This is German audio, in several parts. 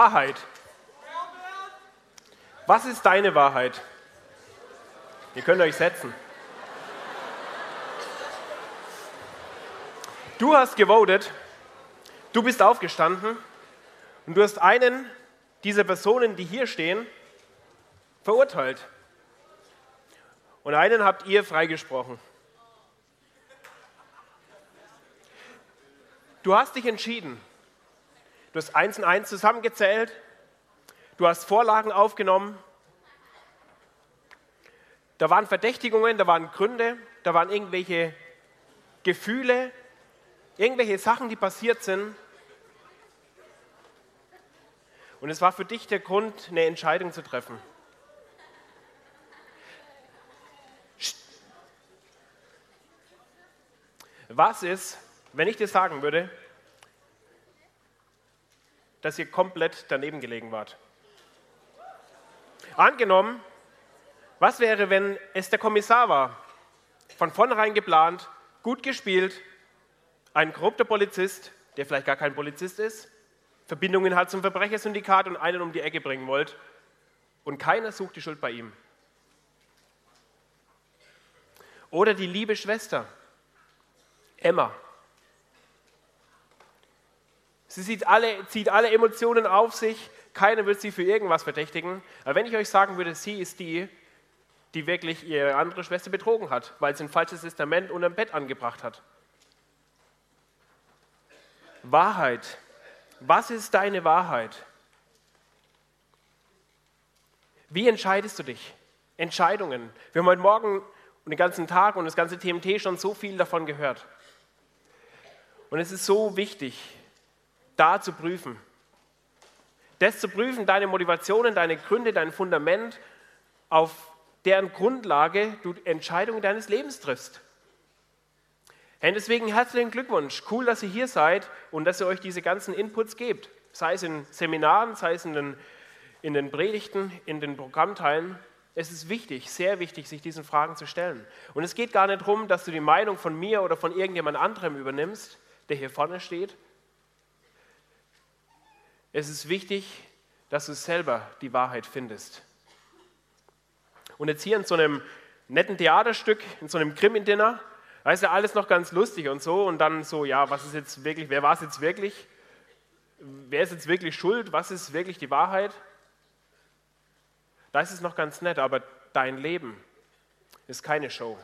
Wahrheit. Was ist deine Wahrheit? Ihr könnt euch setzen. Du hast gewotet, du bist aufgestanden und du hast einen dieser Personen, die hier stehen, verurteilt. Und einen habt ihr freigesprochen. Du hast dich entschieden, Du hast eins und eins zusammengezählt. Du hast Vorlagen aufgenommen. Da waren Verdächtigungen, da waren Gründe, da waren irgendwelche Gefühle, irgendwelche Sachen, die passiert sind. Und es war für dich der Grund, eine Entscheidung zu treffen. Was ist, wenn ich dir sagen würde, dass ihr komplett daneben gelegen wart. Angenommen, was wäre, wenn es der Kommissar war? Von vornherein geplant, gut gespielt, ein korrupter Polizist, der vielleicht gar kein Polizist ist, Verbindungen hat zum Verbrechersyndikat und einen um die Ecke bringen wollt und keiner sucht die Schuld bei ihm. Oder die liebe Schwester, Emma, Sie zieht alle, zieht alle Emotionen auf sich, keiner wird sie für irgendwas verdächtigen. Aber wenn ich euch sagen würde, sie ist die, die wirklich ihre andere Schwester betrogen hat, weil sie ein falsches Testament unterm Bett angebracht hat. Wahrheit. Was ist deine Wahrheit? Wie entscheidest du dich? Entscheidungen. Wir haben heute Morgen und den ganzen Tag und das ganze TMT schon so viel davon gehört. Und es ist so wichtig, da zu prüfen. Das zu prüfen, deine Motivationen, deine Gründe, dein Fundament, auf deren Grundlage du Entscheidungen deines Lebens triffst. Und deswegen herzlichen Glückwunsch. Cool, dass ihr hier seid und dass ihr euch diese ganzen Inputs gebt. Sei es in Seminaren, sei es in den, in den Predigten, in den Programmteilen. Es ist wichtig, sehr wichtig, sich diesen Fragen zu stellen. Und es geht gar nicht darum, dass du die Meinung von mir oder von irgendjemand anderem übernimmst, der hier vorne steht, es ist wichtig, dass du selber die Wahrheit findest. Und jetzt hier in so einem netten Theaterstück, in so einem Krimi-Dinner, da ist ja alles noch ganz lustig und so. Und dann so, ja, was ist jetzt wirklich, wer war es jetzt wirklich? Wer ist jetzt wirklich schuld? Was ist wirklich die Wahrheit? Da ist es noch ganz nett, aber dein Leben ist keine Show.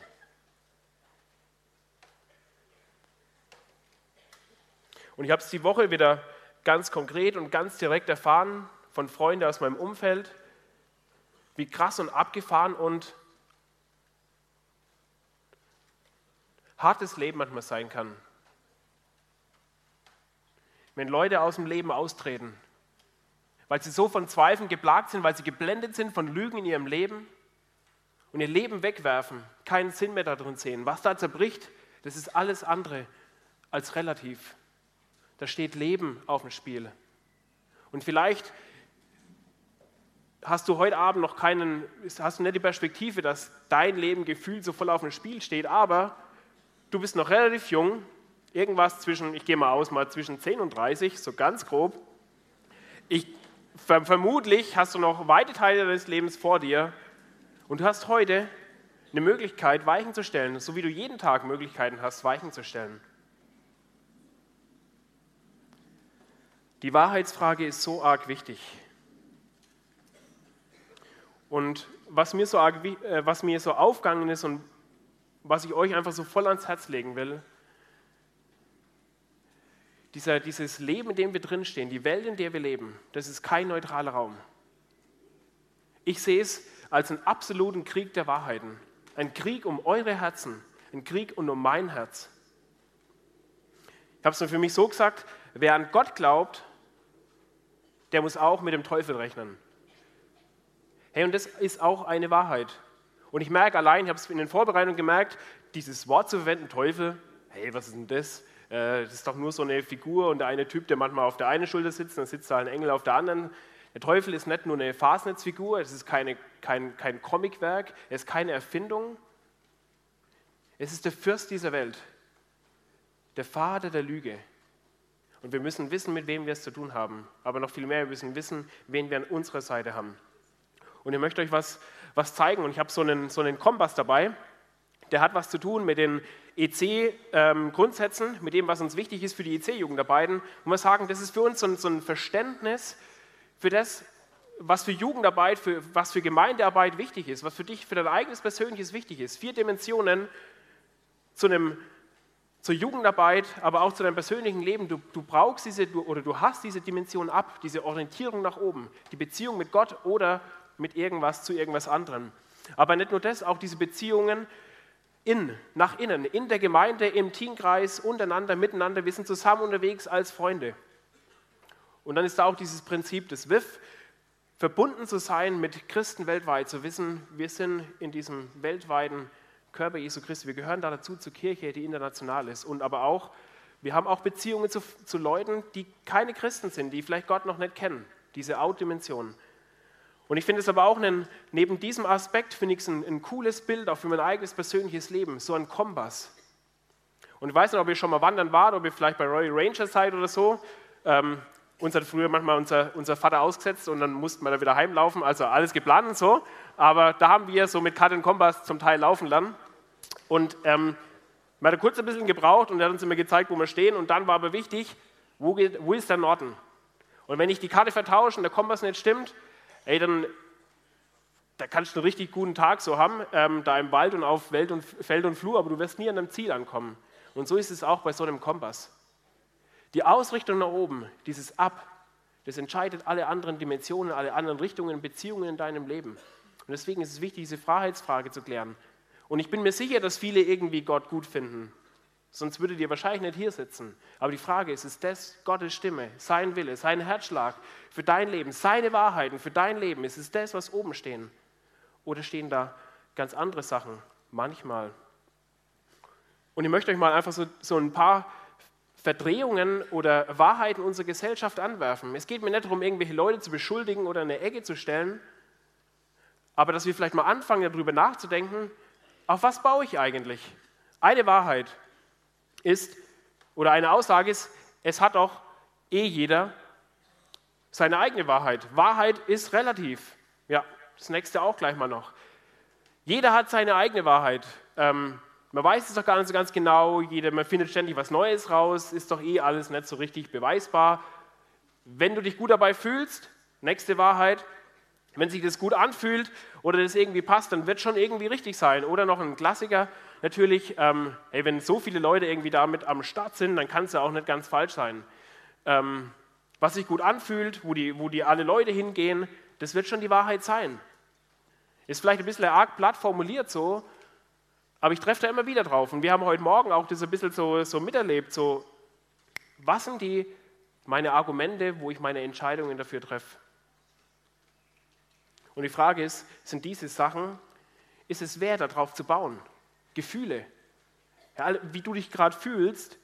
Und ich habe es die Woche wieder ganz konkret und ganz direkt erfahren von Freunden aus meinem Umfeld, wie krass und abgefahren und hartes Leben manchmal sein kann. Wenn Leute aus dem Leben austreten, weil sie so von Zweifeln geplagt sind, weil sie geblendet sind von Lügen in ihrem Leben und ihr Leben wegwerfen, keinen Sinn mehr darin sehen. Was da zerbricht, das ist alles andere als relativ. Da steht Leben auf dem Spiel. Und vielleicht hast du heute Abend noch keinen, hast du nicht die Perspektive, dass dein Leben gefühlt so voll auf dem Spiel steht, aber du bist noch relativ jung, irgendwas zwischen, ich gehe mal aus, mal zwischen 10 und 30, so ganz grob. Ich, vermutlich hast du noch weite Teile deines Lebens vor dir und du hast heute eine Möglichkeit, Weichen zu stellen, so wie du jeden Tag Möglichkeiten hast, Weichen zu stellen. Die Wahrheitsfrage ist so arg wichtig. Und was mir so, arg, äh, was mir so aufgegangen ist und was ich euch einfach so voll ans Herz legen will, dieser, dieses Leben, in dem wir drinstehen, die Welt, in der wir leben, das ist kein neutraler Raum. Ich sehe es als einen absoluten Krieg der Wahrheiten. Ein Krieg um eure Herzen, ein Krieg und um mein Herz. Ich habe es mir für mich so gesagt, wer an Gott glaubt, der muss auch mit dem Teufel rechnen. Hey, und das ist auch eine Wahrheit. Und ich merke allein, ich habe es in den Vorbereitungen gemerkt, dieses Wort zu verwenden, Teufel, hey, was ist denn das? Äh, das ist doch nur so eine Figur und der eine Typ, der manchmal auf der einen Schulter sitzt, dann sitzt da ein Engel auf der anderen. Der Teufel ist nicht nur eine Fasnetzfigur, es ist keine, kein, kein Comicwerk, er ist keine Erfindung. Es ist der Fürst dieser Welt, der Vater der Lüge. Und wir müssen wissen, mit wem wir es zu tun haben. Aber noch viel mehr, wir müssen wissen, wen wir an unserer Seite haben. Und ich möchte euch was, was zeigen. Und ich habe so einen, so einen Kompass dabei. Der hat was zu tun mit den EC-Grundsätzen, ähm, mit dem, was uns wichtig ist für die EC-Jugendarbeiten. Und wir sagen, das ist für uns so ein, so ein Verständnis für das, was für Jugendarbeit, für, was für Gemeindearbeit wichtig ist, was für dich, für dein eigenes Persönliches wichtig ist. Vier Dimensionen zu einem zur Jugendarbeit, aber auch zu deinem persönlichen Leben. Du, du brauchst diese du, oder du hast diese Dimension ab, diese Orientierung nach oben, die Beziehung mit Gott oder mit irgendwas zu irgendwas anderem. Aber nicht nur das, auch diese Beziehungen in, nach innen, in der Gemeinde, im Teamkreis, untereinander, miteinander. Wir sind zusammen unterwegs als Freunde. Und dann ist da auch dieses Prinzip des WIF, verbunden zu sein mit Christen weltweit, zu wissen, wir sind in diesem weltweiten Körper Jesu Christi. Wir gehören da dazu zur Kirche, die international ist. Und aber auch, wir haben auch Beziehungen zu, zu Leuten, die keine Christen sind, die vielleicht Gott noch nicht kennen. Diese Out-Dimension. Und ich finde es aber auch, einen, neben diesem Aspekt, finde ich es ein, ein, cooles Bild auch für mein eigenes persönliches Leben, so ein Kompass. Und ich weiß nicht, ob ihr schon mal wandern wart, ob ihr vielleicht bei Royal Ranger seid oder so. Ähm, uns hat früher manchmal unser, unser Vater ausgesetzt und dann mussten wir da wieder heimlaufen, also alles geplant und so. Aber da haben wir so mit Karte und Kompass zum Teil laufen lernen. Und ähm, man hat kurz ein bisschen gebraucht und er hat uns immer gezeigt, wo wir stehen. Und dann war aber wichtig, wo, geht, wo ist der Norden? Und wenn ich die Karte vertausche und der Kompass nicht stimmt, ey, dann da kannst du einen richtig guten Tag so haben, ähm, da im Wald und auf Welt und, Feld und Flur, aber du wirst nie an deinem Ziel ankommen. Und so ist es auch bei so einem Kompass. Die Ausrichtung nach oben, dieses Ab, das entscheidet alle anderen Dimensionen, alle anderen Richtungen, Beziehungen in deinem Leben. Und deswegen ist es wichtig, diese Freiheitsfrage zu klären. Und ich bin mir sicher, dass viele irgendwie Gott gut finden. Sonst würdet ihr wahrscheinlich nicht hier sitzen. Aber die Frage ist, ist das Gottes Stimme, sein Wille, sein Herzschlag für dein Leben, seine Wahrheiten für dein Leben? Ist es das, was oben stehen? Oder stehen da ganz andere Sachen? Manchmal. Und ich möchte euch mal einfach so, so ein paar Verdrehungen oder Wahrheiten unserer Gesellschaft anwerfen. Es geht mir nicht darum, irgendwelche Leute zu beschuldigen oder in eine Ecke zu stellen, aber dass wir vielleicht mal anfangen, darüber nachzudenken, auf was baue ich eigentlich? Eine Wahrheit ist, oder eine Aussage ist, es hat auch eh jeder seine eigene Wahrheit. Wahrheit ist relativ. Ja, das nächste auch gleich mal noch. Jeder hat seine eigene Wahrheit. Ähm, man weiß es doch gar nicht so ganz genau, jeder, man findet ständig was Neues raus, ist doch eh alles nicht so richtig beweisbar. Wenn du dich gut dabei fühlst, nächste Wahrheit, wenn sich das gut anfühlt oder das irgendwie passt, dann wird schon irgendwie richtig sein. Oder noch ein Klassiker natürlich, ähm, hey, wenn so viele Leute irgendwie damit am Start sind, dann kann es ja auch nicht ganz falsch sein. Ähm, was sich gut anfühlt, wo die, wo die alle Leute hingehen, das wird schon die Wahrheit sein. Ist vielleicht ein bisschen arg platt formuliert so, aber ich treffe da immer wieder drauf. Und wir haben heute Morgen auch das ein bisschen so, so miterlebt, so, was sind die, meine Argumente, wo ich meine Entscheidungen dafür treffe? Und die Frage ist, sind diese Sachen, ist es wert, darauf zu bauen? Gefühle, ja, wie du dich gerade fühlst,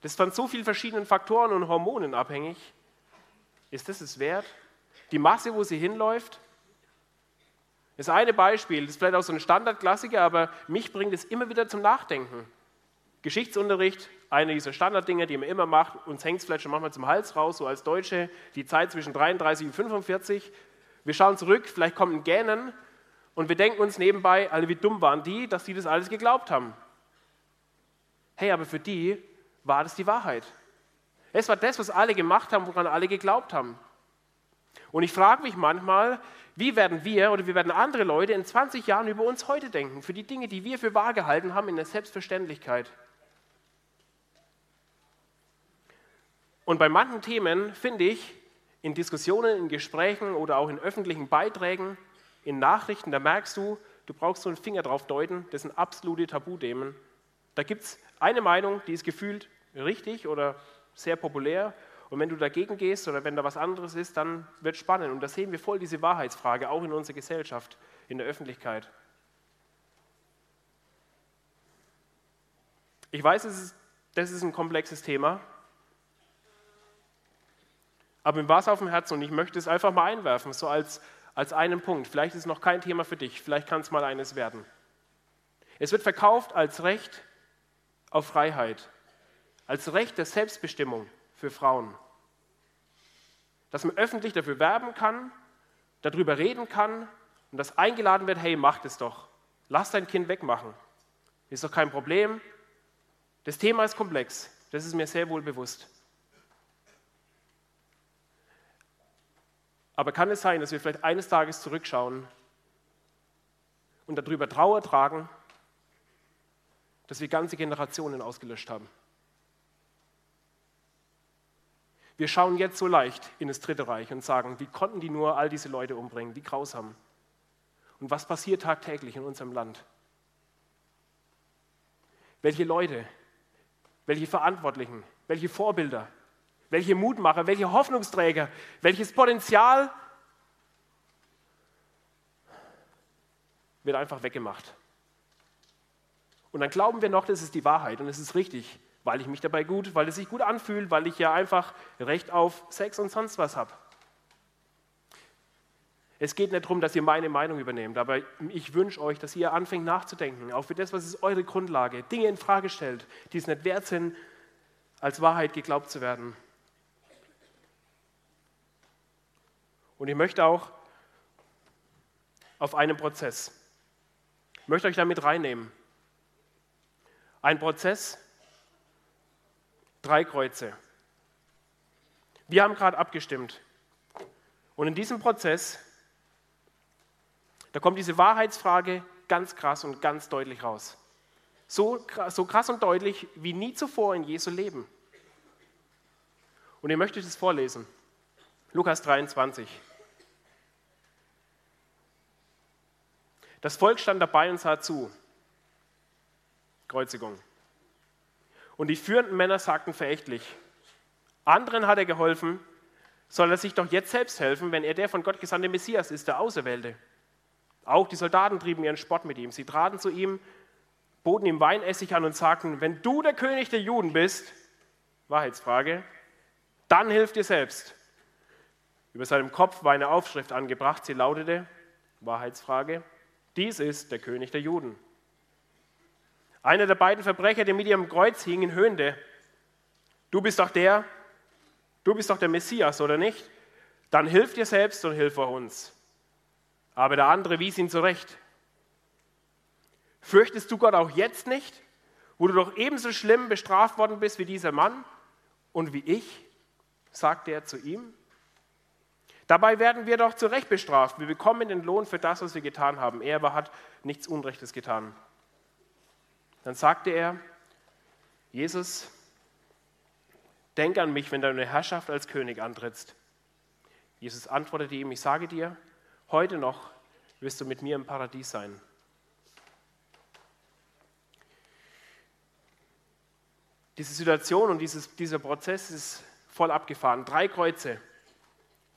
das ist von so vielen verschiedenen Faktoren und Hormonen abhängig. Ist das es wert? Die Masse, wo sie hinläuft? Das eine Beispiel, das ist vielleicht auch so ein Standardklassiker, aber mich bringt es immer wieder zum Nachdenken. Geschichtsunterricht, eine dieser Standarddinge, die man immer macht, uns hängt es vielleicht schon manchmal zum Hals raus, so als Deutsche, die Zeit zwischen 33 und 45. Wir schauen zurück, vielleicht kommt ein Gähnen und wir denken uns nebenbei, alle wie dumm waren die, dass die das alles geglaubt haben. Hey, aber für die war das die Wahrheit. Es war das, was alle gemacht haben, woran alle geglaubt haben. Und ich frage mich manchmal, wie werden wir oder wie werden andere Leute in 20 Jahren über uns heute denken, für die Dinge, die wir für wahr gehalten haben, in der Selbstverständlichkeit. Und bei manchen Themen finde ich, in Diskussionen, in Gesprächen oder auch in öffentlichen Beiträgen, in Nachrichten, da merkst du, du brauchst so einen Finger drauf deuten, das sind absolute Tabuthemen. Da gibt es eine Meinung, die ist gefühlt richtig oder sehr populär. Und wenn du dagegen gehst oder wenn da was anderes ist, dann wird spannend. Und da sehen wir voll diese Wahrheitsfrage, auch in unserer Gesellschaft, in der Öffentlichkeit. Ich weiß, ist, das ist ein komplexes Thema, aber mir war es auf dem Herzen und ich möchte es einfach mal einwerfen, so als, als einen Punkt. Vielleicht ist es noch kein Thema für dich, vielleicht kann es mal eines werden. Es wird verkauft als Recht auf Freiheit, als Recht der Selbstbestimmung für Frauen. Dass man öffentlich dafür werben kann, darüber reden kann und dass eingeladen wird, hey, mach das doch. Lass dein Kind wegmachen. Ist doch kein Problem. Das Thema ist komplex. Das ist mir sehr wohl bewusst. Aber kann es sein, dass wir vielleicht eines Tages zurückschauen und darüber Trauer tragen, dass wir ganze Generationen ausgelöscht haben? Wir schauen jetzt so leicht in das Dritte Reich und sagen, wie konnten die nur all diese Leute umbringen, wie grausam. Und was passiert tagtäglich in unserem Land? Welche Leute, welche Verantwortlichen, welche Vorbilder, welche Mutmacher, welche Hoffnungsträger, welches Potenzial wird einfach weggemacht. Und dann glauben wir noch, das ist die Wahrheit und es ist richtig weil ich mich dabei gut, weil es sich gut anfühlt, weil ich ja einfach Recht auf Sex und sonst was habe. Es geht nicht darum, dass ihr meine Meinung übernehmt, aber ich wünsche euch, dass ihr anfängt nachzudenken, auch für das, was ist eure Grundlage, Dinge in Frage stellt, die es nicht wert sind, als Wahrheit geglaubt zu werden. Und ich möchte auch auf einen Prozess, ich möchte euch damit reinnehmen. Ein Prozess, drei Kreuze. Wir haben gerade abgestimmt. Und in diesem Prozess, da kommt diese Wahrheitsfrage ganz krass und ganz deutlich raus. So, so krass und deutlich wie nie zuvor in Jesu Leben. Und ihr möchtet es vorlesen. Lukas 23. Das Volk stand dabei und sah zu. Kreuzigung. Und die führenden Männer sagten verächtlich, anderen hat er geholfen, soll er sich doch jetzt selbst helfen, wenn er der von Gott gesandte Messias ist, der Auserwählte. Auch die Soldaten trieben ihren Spott mit ihm. Sie traten zu ihm, boten ihm Weinessig an und sagten, wenn du der König der Juden bist, Wahrheitsfrage, dann hilf dir selbst. Über seinem Kopf war eine Aufschrift angebracht, sie lautete, Wahrheitsfrage, dies ist der König der Juden. Einer der beiden Verbrecher, die mit ihrem Kreuz hingen, höhnte, du bist doch der, du bist doch der Messias, oder nicht? Dann hilf dir selbst und hilf auch uns. Aber der andere wies ihn zurecht. Fürchtest du Gott auch jetzt nicht, wo du doch ebenso schlimm bestraft worden bist wie dieser Mann und wie ich? sagte er zu ihm. Dabei werden wir doch zu Recht bestraft. Wir bekommen den Lohn für das, was wir getan haben. Er aber hat nichts Unrechtes getan. Dann sagte er, Jesus, denk an mich, wenn du deine Herrschaft als König antrittst. Jesus antwortete ihm, ich sage dir, heute noch wirst du mit mir im Paradies sein. Diese Situation und dieses, dieser Prozess ist voll abgefahren. Drei Kreuze,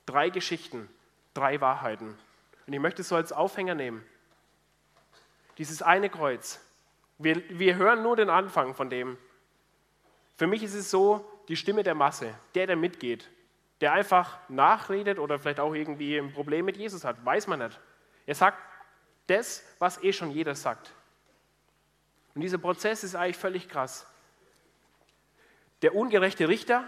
drei Geschichten, drei Wahrheiten. Und ich möchte es so als Aufhänger nehmen. Dieses eine Kreuz, wir, wir hören nur den Anfang von dem. Für mich ist es so, die Stimme der Masse, der, der mitgeht, der einfach nachredet oder vielleicht auch irgendwie ein Problem mit Jesus hat, weiß man nicht. Er sagt das, was eh schon jeder sagt. Und dieser Prozess ist eigentlich völlig krass. Der ungerechte Richter,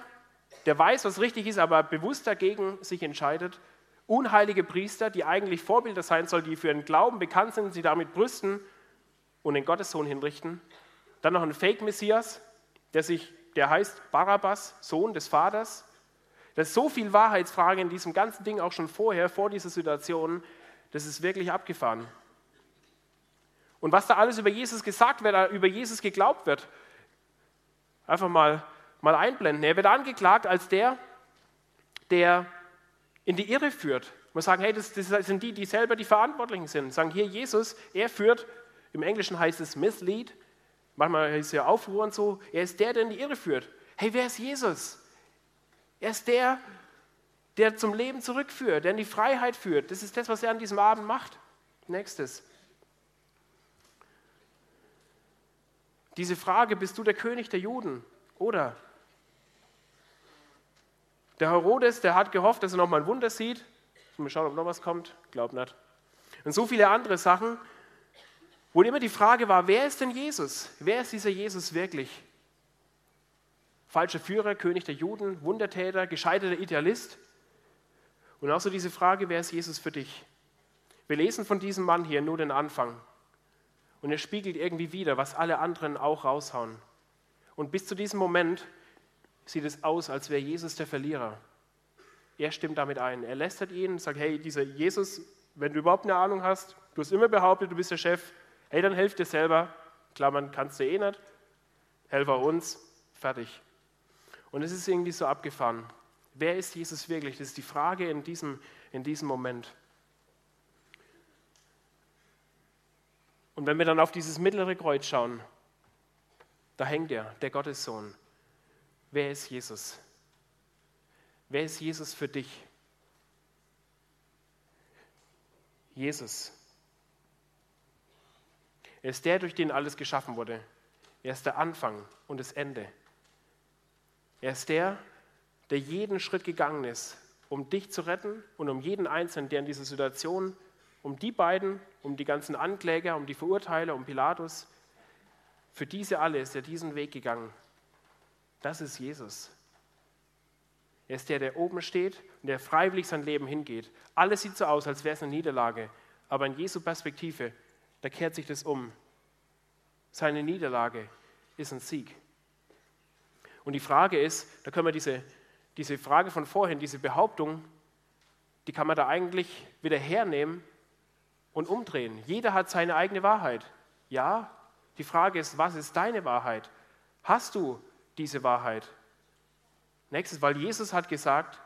der weiß, was richtig ist, aber bewusst dagegen sich entscheidet. Unheilige Priester, die eigentlich Vorbilder sein sollen, die für ihren Glauben bekannt sind, sie damit brüsten und den Gottessohn hinrichten. Dann noch ein Fake-Messias, der, der heißt Barabbas, Sohn des Vaters. Da ist so viel Wahrheitsfrage in diesem ganzen Ding auch schon vorher, vor dieser Situation, das ist wirklich abgefahren. Und was da alles über Jesus gesagt wird, über Jesus geglaubt wird, einfach mal, mal einblenden. Er wird angeklagt als der, der in die Irre führt. Man sagen, hey, das, das sind die, die selber die Verantwortlichen sind. Sagen hier, Jesus, er führt im Englischen heißt es mislead, manchmal heißt es ja Aufruhr und so. Er ist der, der in die Irre führt. Hey, wer ist Jesus? Er ist der, der zum Leben zurückführt, der in die Freiheit führt. Das ist das, was er an diesem Abend macht. Nächstes. Diese Frage, bist du der König der Juden? Oder? Der Herodes, der hat gehofft, dass er noch mal ein Wunder sieht. Mal schauen, ob noch was kommt. Glaub nicht. Und so viele andere Sachen, wo immer die Frage war, wer ist denn Jesus? Wer ist dieser Jesus wirklich? Falscher Führer, König der Juden, Wundertäter, gescheiterter Idealist. Und auch so diese Frage, wer ist Jesus für dich? Wir lesen von diesem Mann hier nur den Anfang. Und er spiegelt irgendwie wieder, was alle anderen auch raushauen. Und bis zu diesem Moment sieht es aus, als wäre Jesus der Verlierer. Er stimmt damit ein. Er lästert ihn, sagt, hey, dieser Jesus, wenn du überhaupt eine Ahnung hast, du hast immer behauptet, du bist der Chef, hey, dann helf dir selber. Klammern kannst du eh nicht. Helfer uns, fertig. Und es ist irgendwie so abgefahren. Wer ist Jesus wirklich? Das ist die Frage in diesem, in diesem Moment. Und wenn wir dann auf dieses mittlere Kreuz schauen, da hängt er, der Gottessohn. Wer ist Jesus? Wer ist Jesus für dich? Jesus. Er ist der, durch den alles geschaffen wurde. Er ist der Anfang und das Ende. Er ist der, der jeden Schritt gegangen ist, um dich zu retten und um jeden Einzelnen, der in dieser Situation, um die beiden, um die ganzen Ankläger, um die Verurteiler, um Pilatus, für diese alle ist er diesen Weg gegangen. Das ist Jesus. Er ist der, der oben steht und der freiwillig sein Leben hingeht. Alles sieht so aus, als wäre es eine Niederlage. Aber in Jesu Perspektive, da kehrt sich das um. Seine Niederlage ist ein Sieg. Und die Frage ist, da können wir diese, diese Frage von vorhin, diese Behauptung, die kann man da eigentlich wieder hernehmen und umdrehen. Jeder hat seine eigene Wahrheit. Ja, die Frage ist, was ist deine Wahrheit? Hast du diese Wahrheit? Nächstes, weil Jesus hat gesagt,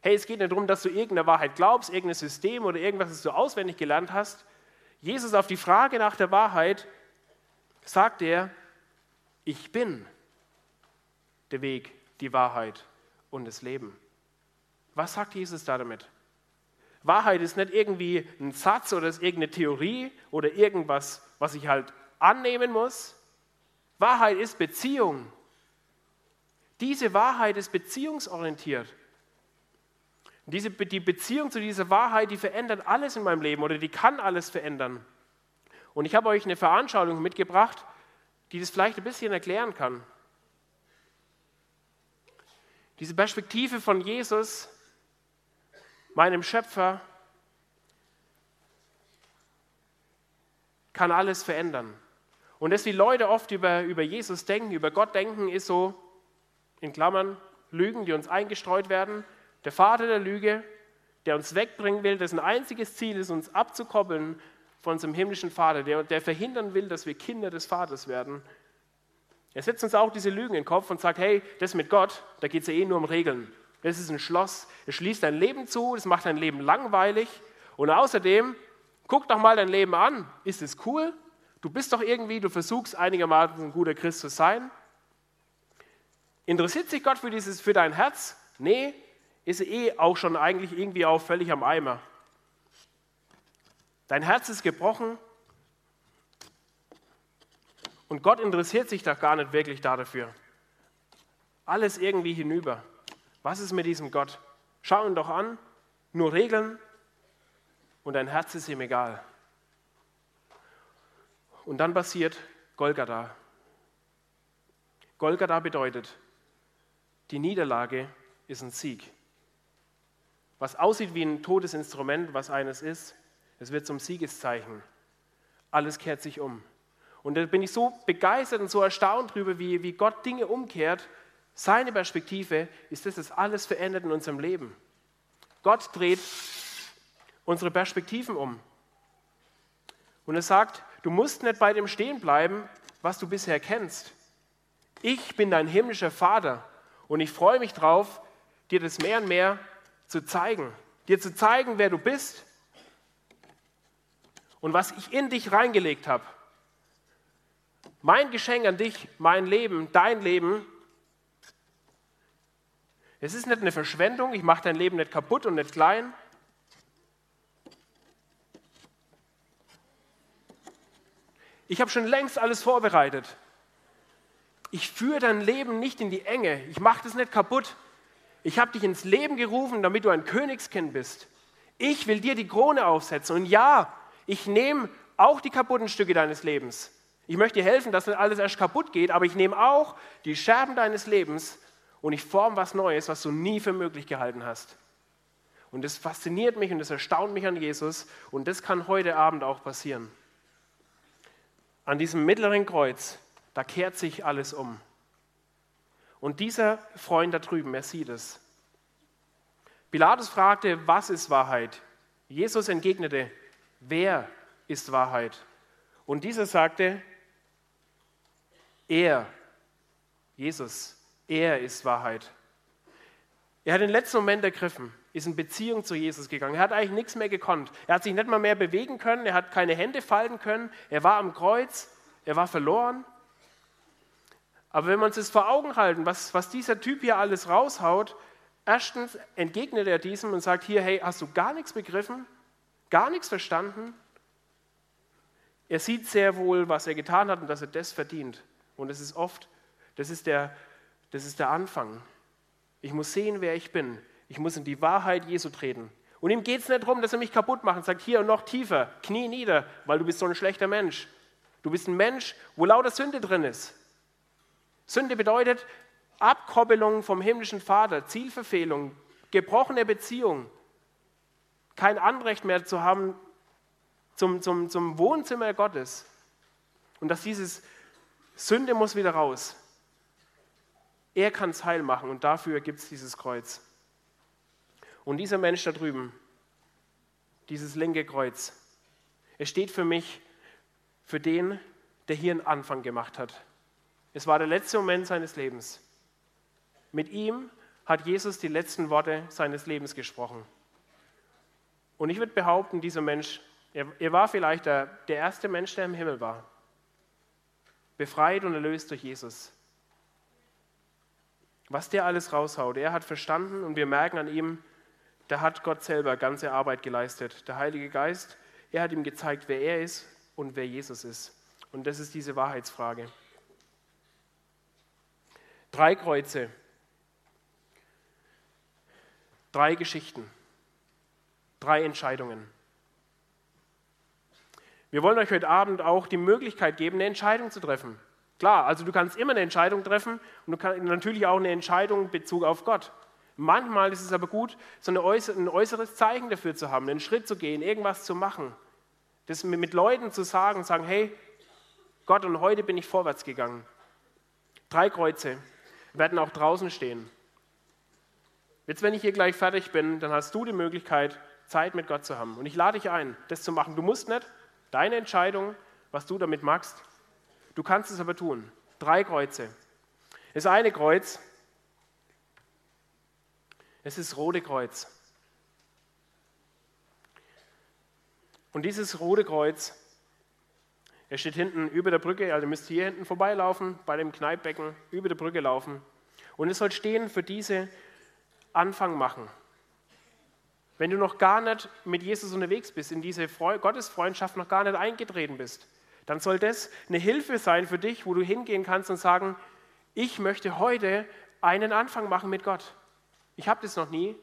hey, es geht nicht darum, dass du irgendeine Wahrheit glaubst, irgendein System oder irgendwas, das du auswendig gelernt hast. Jesus auf die Frage nach der Wahrheit sagt er, ich bin der Weg, die Wahrheit und das Leben. Was sagt Jesus da damit? Wahrheit ist nicht irgendwie ein Satz oder ist irgendeine Theorie oder irgendwas, was ich halt annehmen muss. Wahrheit ist Beziehung. Diese Wahrheit ist beziehungsorientiert. Diese, die Beziehung zu dieser Wahrheit, die verändert alles in meinem Leben oder die kann alles verändern. Und ich habe euch eine Veranschaulichung mitgebracht, die das vielleicht ein bisschen erklären kann. Diese Perspektive von Jesus, meinem Schöpfer, kann alles verändern. Und dass die Leute oft über, über Jesus denken, über Gott denken, ist so, in Klammern, Lügen, die uns eingestreut werden. Der Vater der Lüge, der uns wegbringen will, dessen einziges Ziel ist, uns abzukoppeln von unserem himmlischen Vater, der, der verhindern will, dass wir Kinder des Vaters werden. Er setzt uns auch diese Lügen in den Kopf und sagt, hey, das mit Gott, da geht es ja eh nur um Regeln. Das ist ein Schloss, es schließt dein Leben zu, es macht dein Leben langweilig. Und außerdem, guck doch mal dein Leben an. Ist es cool? Du bist doch irgendwie, du versuchst einigermaßen ein guter Christ zu sein. Interessiert sich Gott für, dieses, für dein Herz? Nee, ist eh auch schon eigentlich irgendwie auch völlig am Eimer. Dein Herz ist gebrochen und Gott interessiert sich da gar nicht wirklich dafür. Alles irgendwie hinüber. Was ist mit diesem Gott? Schau ihn doch an, nur Regeln und dein Herz ist ihm egal. Und dann passiert Golgatha. Golgatha bedeutet, die Niederlage ist ein Sieg. Was aussieht wie ein totes Instrument, was eines ist, es wird zum Siegeszeichen. Alles kehrt sich um. Und da bin ich so begeistert und so erstaunt darüber, wie, wie Gott Dinge umkehrt. Seine Perspektive ist, dass das alles verändert in unserem Leben. Gott dreht unsere Perspektiven um. Und er sagt, du musst nicht bei dem stehen bleiben, was du bisher kennst. Ich bin dein himmlischer Vater und ich freue mich drauf, dir das mehr und mehr zu zeigen. Dir zu zeigen, wer du bist und was ich in dich reingelegt habe. Mein Geschenk an dich, mein Leben, dein Leben, Es ist nicht eine Verschwendung, ich mache dein Leben nicht kaputt und nicht klein. Ich habe schon längst alles vorbereitet. Ich führe dein Leben nicht in die Enge. Ich mache das nicht kaputt. Ich habe dich ins Leben gerufen, damit du ein Königskind bist. Ich will dir die Krone aufsetzen. Und ja, ich nehme auch die kaputten Stücke deines Lebens. Ich möchte dir helfen, dass alles erst kaputt geht, aber ich nehme auch die Scherben deines Lebens und ich forme was Neues, was du nie für möglich gehalten hast. Und das fasziniert mich und das erstaunt mich an Jesus und das kann heute Abend auch passieren. An diesem mittleren Kreuz, da kehrt sich alles um. Und dieser Freund da drüben, er sieht es. Pilatus fragte, was ist Wahrheit? Jesus entgegnete, wer ist Wahrheit? Und dieser sagte, er, Jesus, er ist Wahrheit. Er hat den letzten Moment ergriffen, ist in Beziehung zu Jesus gegangen. Er hat eigentlich nichts mehr gekonnt. Er hat sich nicht mal mehr bewegen können, er hat keine Hände falten können, er war am Kreuz, er war verloren. Aber wenn wir uns das vor Augen halten, was, was dieser Typ hier alles raushaut, erstens entgegnet er diesem und sagt hier, hey, hast du gar nichts begriffen, gar nichts verstanden? Er sieht sehr wohl, was er getan hat und dass er das verdient. Und das ist oft, das ist der, das ist der Anfang. Ich muss sehen, wer ich bin. Ich muss in die Wahrheit Jesu treten. Und ihm geht es nicht darum, dass er mich kaputt macht und sagt, hier und noch tiefer, knie nieder, weil du bist so ein schlechter Mensch. Du bist ein Mensch, wo lauter Sünde drin ist. Sünde bedeutet Abkoppelung vom himmlischen Vater, Zielverfehlung, gebrochene Beziehung, kein Anrecht mehr zu haben zum, zum, zum Wohnzimmer Gottes. Und dass dieses Sünde muss wieder raus. Er kann es heil machen und dafür gibt es dieses Kreuz. Und dieser Mensch da drüben, dieses linke Kreuz, es steht für mich, für den, der hier einen Anfang gemacht hat. Es war der letzte Moment seines Lebens. Mit ihm hat Jesus die letzten Worte seines Lebens gesprochen. Und ich würde behaupten, dieser Mensch, er, er war vielleicht der, der erste Mensch, der im Himmel war befreit und erlöst durch Jesus. Was der alles raushaut, er hat verstanden und wir merken an ihm, da hat Gott selber ganze Arbeit geleistet. Der Heilige Geist, er hat ihm gezeigt, wer er ist und wer Jesus ist. Und das ist diese Wahrheitsfrage. Drei Kreuze, drei Geschichten, drei Entscheidungen. Wir wollen euch heute Abend auch die Möglichkeit geben, eine Entscheidung zu treffen. Klar, also du kannst immer eine Entscheidung treffen und du kannst natürlich auch eine Entscheidung in Bezug auf Gott. Manchmal ist es aber gut, so ein äußeres Zeichen dafür zu haben, einen Schritt zu gehen, irgendwas zu machen. Das mit Leuten zu sagen, sagen, hey, Gott, und heute bin ich vorwärts gegangen. Drei Kreuze werden auch draußen stehen. Jetzt, wenn ich hier gleich fertig bin, dann hast du die Möglichkeit, Zeit mit Gott zu haben. Und ich lade dich ein, das zu machen. Du musst nicht, Deine Entscheidung, was du damit machst. Du kannst es aber tun. Drei Kreuze. Das eine Kreuz, es ist rote Kreuz. Und dieses rote Kreuz, er steht hinten über der Brücke, also müsst ihr hier hinten vorbeilaufen, bei dem Kneippbecken, über der Brücke laufen. Und es soll stehen für diese Anfang machen. Wenn du noch gar nicht mit Jesus unterwegs bist, in diese Gottesfreundschaft noch gar nicht eingetreten bist, dann soll das eine Hilfe sein für dich, wo du hingehen kannst und sagen, ich möchte heute einen Anfang machen mit Gott. Ich habe das noch nie.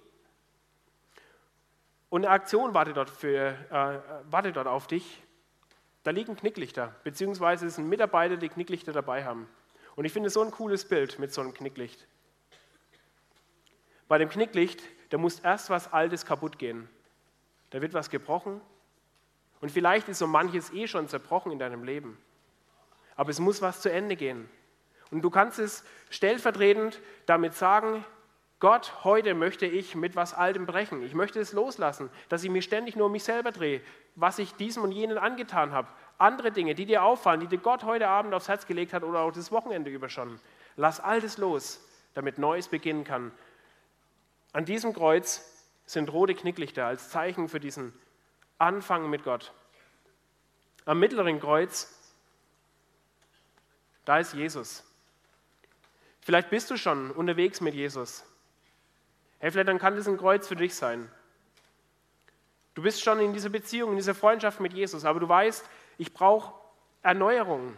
Und eine Aktion wartet dort, für, äh, wartet dort auf dich. Da liegen Knicklichter, beziehungsweise es sind Mitarbeiter, die Knicklichter dabei haben. Und ich finde so ein cooles Bild mit so einem Knicklicht. Bei dem Knicklicht da muss erst was Altes kaputt gehen. Da wird was gebrochen. Und vielleicht ist so manches eh schon zerbrochen in deinem Leben. Aber es muss was zu Ende gehen. Und du kannst es stellvertretend damit sagen, Gott, heute möchte ich mit was Altem brechen. Ich möchte es loslassen, dass ich mich ständig nur um mich selber drehe, was ich diesem und jenen angetan habe. Andere Dinge, die dir auffallen, die dir Gott heute Abend aufs Herz gelegt hat oder auch das Wochenende über schon. Lass Altes los, damit Neues beginnen kann. An diesem Kreuz sind rote Knicklichter als Zeichen für diesen Anfang mit Gott. Am mittleren Kreuz, da ist Jesus. Vielleicht bist du schon unterwegs mit Jesus. Hey, vielleicht dann kann das ein Kreuz für dich sein. Du bist schon in dieser Beziehung, in dieser Freundschaft mit Jesus, aber du weißt, ich brauche Erneuerung.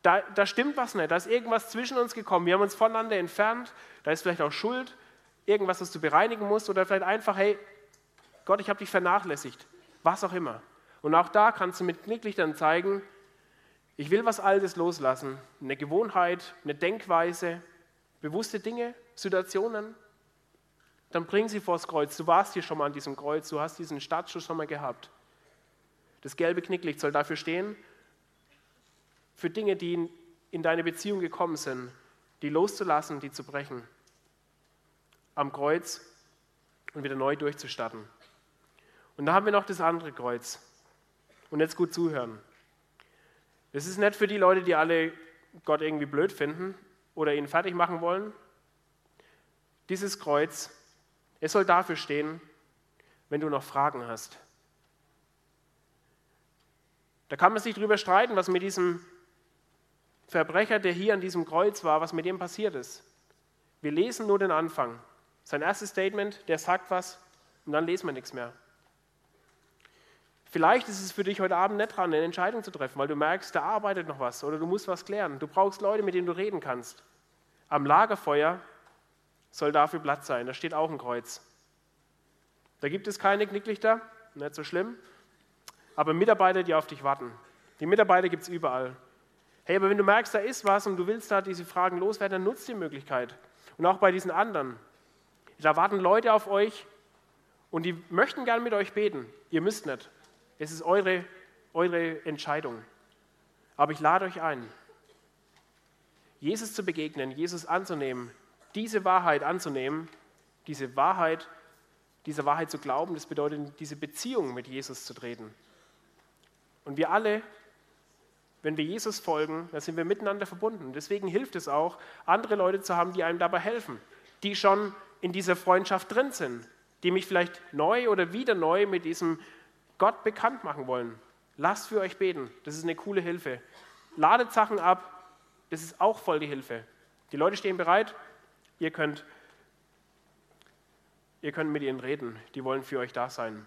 Da, da stimmt was nicht, da ist irgendwas zwischen uns gekommen. Wir haben uns voneinander entfernt, da ist vielleicht auch Schuld, irgendwas, was du bereinigen musst oder vielleicht einfach, hey, Gott, ich habe dich vernachlässigt, was auch immer. Und auch da kannst du mit Knicklichtern zeigen, ich will was Altes loslassen, eine Gewohnheit, eine Denkweise, bewusste Dinge, Situationen, dann bring sie vors Kreuz. Du warst hier schon mal an diesem Kreuz, du hast diesen Startschuss schon mal gehabt. Das gelbe Knicklicht soll dafür stehen, für Dinge, die in deine Beziehung gekommen sind, die loszulassen, die zu brechen. Am Kreuz und wieder neu durchzustarten. Und da haben wir noch das andere Kreuz. Und jetzt gut zuhören. Das ist nicht für die Leute, die alle Gott irgendwie blöd finden oder ihn fertig machen wollen. Dieses Kreuz, es soll dafür stehen, wenn du noch Fragen hast. Da kann man sich darüber streiten, was mit diesem Verbrecher, der hier an diesem Kreuz war, was mit dem passiert ist. Wir lesen nur den Anfang. Sein erstes Statement, der sagt was und dann lesen wir nichts mehr. Vielleicht ist es für dich heute Abend nicht dran, eine Entscheidung zu treffen, weil du merkst, da arbeitet noch was oder du musst was klären. Du brauchst Leute, mit denen du reden kannst. Am Lagerfeuer soll dafür Platz sein. Da steht auch ein Kreuz. Da gibt es keine Knicklichter, nicht so schlimm, aber Mitarbeiter, die auf dich warten. Die Mitarbeiter gibt es überall. Hey, aber wenn du merkst, da ist was und du willst da diese Fragen loswerden, dann nutzt die Möglichkeit. Und auch bei diesen anderen. Da warten Leute auf euch und die möchten gern mit euch beten. Ihr müsst nicht. Es ist eure, eure Entscheidung. Aber ich lade euch ein, Jesus zu begegnen, Jesus anzunehmen, diese Wahrheit anzunehmen, diese Wahrheit, dieser Wahrheit zu glauben, das bedeutet, diese Beziehung mit Jesus zu treten. Und wir alle, wenn wir Jesus folgen, dann sind wir miteinander verbunden. Deswegen hilft es auch, andere Leute zu haben, die einem dabei helfen, die schon in dieser Freundschaft drin sind, die mich vielleicht neu oder wieder neu mit diesem Gott bekannt machen wollen, lasst für euch beten. Das ist eine coole Hilfe. Ladet Sachen ab, das ist auch voll die Hilfe. Die Leute stehen bereit, ihr könnt, ihr könnt mit ihnen reden, die wollen für euch da sein.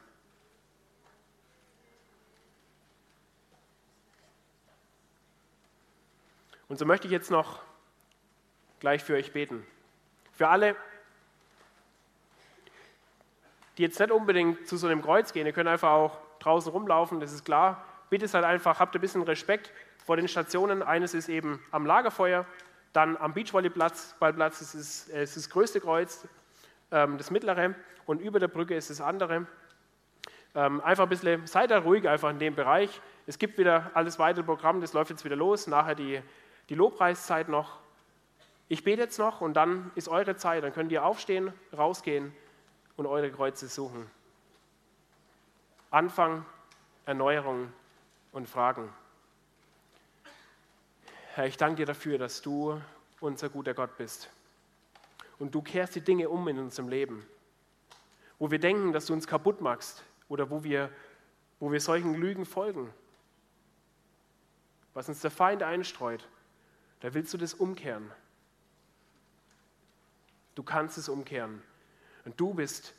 Und so möchte ich jetzt noch gleich für euch beten. Für alle, die jetzt nicht unbedingt zu so einem Kreuz gehen, ihr könnt einfach auch draußen rumlaufen, das ist klar. Bitte seid einfach, habt ein bisschen Respekt vor den Stationen. Eines ist eben am Lagerfeuer, dann am Beachvolleyballplatz, Ballplatz ist es, ist das größte Kreuz, ähm, das mittlere und über der Brücke ist das andere. Ähm, einfach ein bisschen, seid da ruhig einfach in dem Bereich. Es gibt wieder alles weitere Programm, das läuft jetzt wieder los, nachher die, die Lobpreiszeit noch. Ich bete jetzt noch und dann ist eure Zeit, dann könnt ihr aufstehen, rausgehen und eure Kreuze suchen. Anfang, Erneuerung und Fragen. Herr, ich danke dir dafür, dass du unser guter Gott bist. Und du kehrst die Dinge um in unserem Leben, wo wir denken, dass du uns kaputt machst oder wo wir, wo wir solchen Lügen folgen. Was uns der Feind einstreut, da willst du das umkehren. Du kannst es umkehren. Und du bist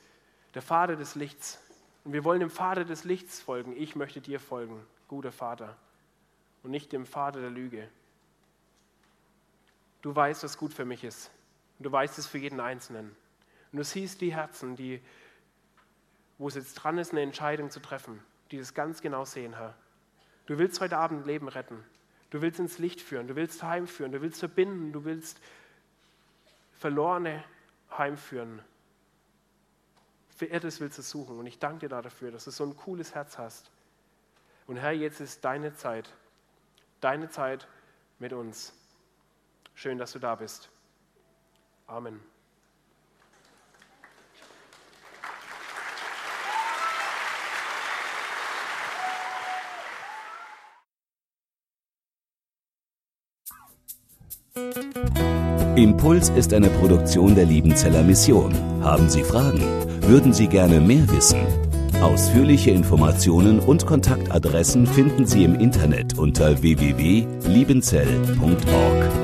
der Vater des Lichts. Und wir wollen dem Vater des Lichts folgen. Ich möchte dir folgen, guter Vater. Und nicht dem Vater der Lüge. Du weißt, was gut für mich ist. Du weißt es für jeden Einzelnen. Und du siehst die Herzen, die, wo es jetzt dran ist, eine Entscheidung zu treffen, die das ganz genau sehen, Herr. Du willst heute Abend Leben retten. Du willst ins Licht führen. Du willst heimführen. Du willst verbinden. Du willst Verlorene heimführen. Verirrtes willst du suchen. Und ich danke dir dafür, dass du so ein cooles Herz hast. Und Herr, jetzt ist deine Zeit. Deine Zeit mit uns. Schön, dass du da bist. Amen. Impuls ist eine Produktion der Liebenzeller Mission. Haben Sie Fragen? Würden Sie gerne mehr wissen? Ausführliche Informationen und Kontaktadressen finden Sie im Internet unter www.liebenzell.org.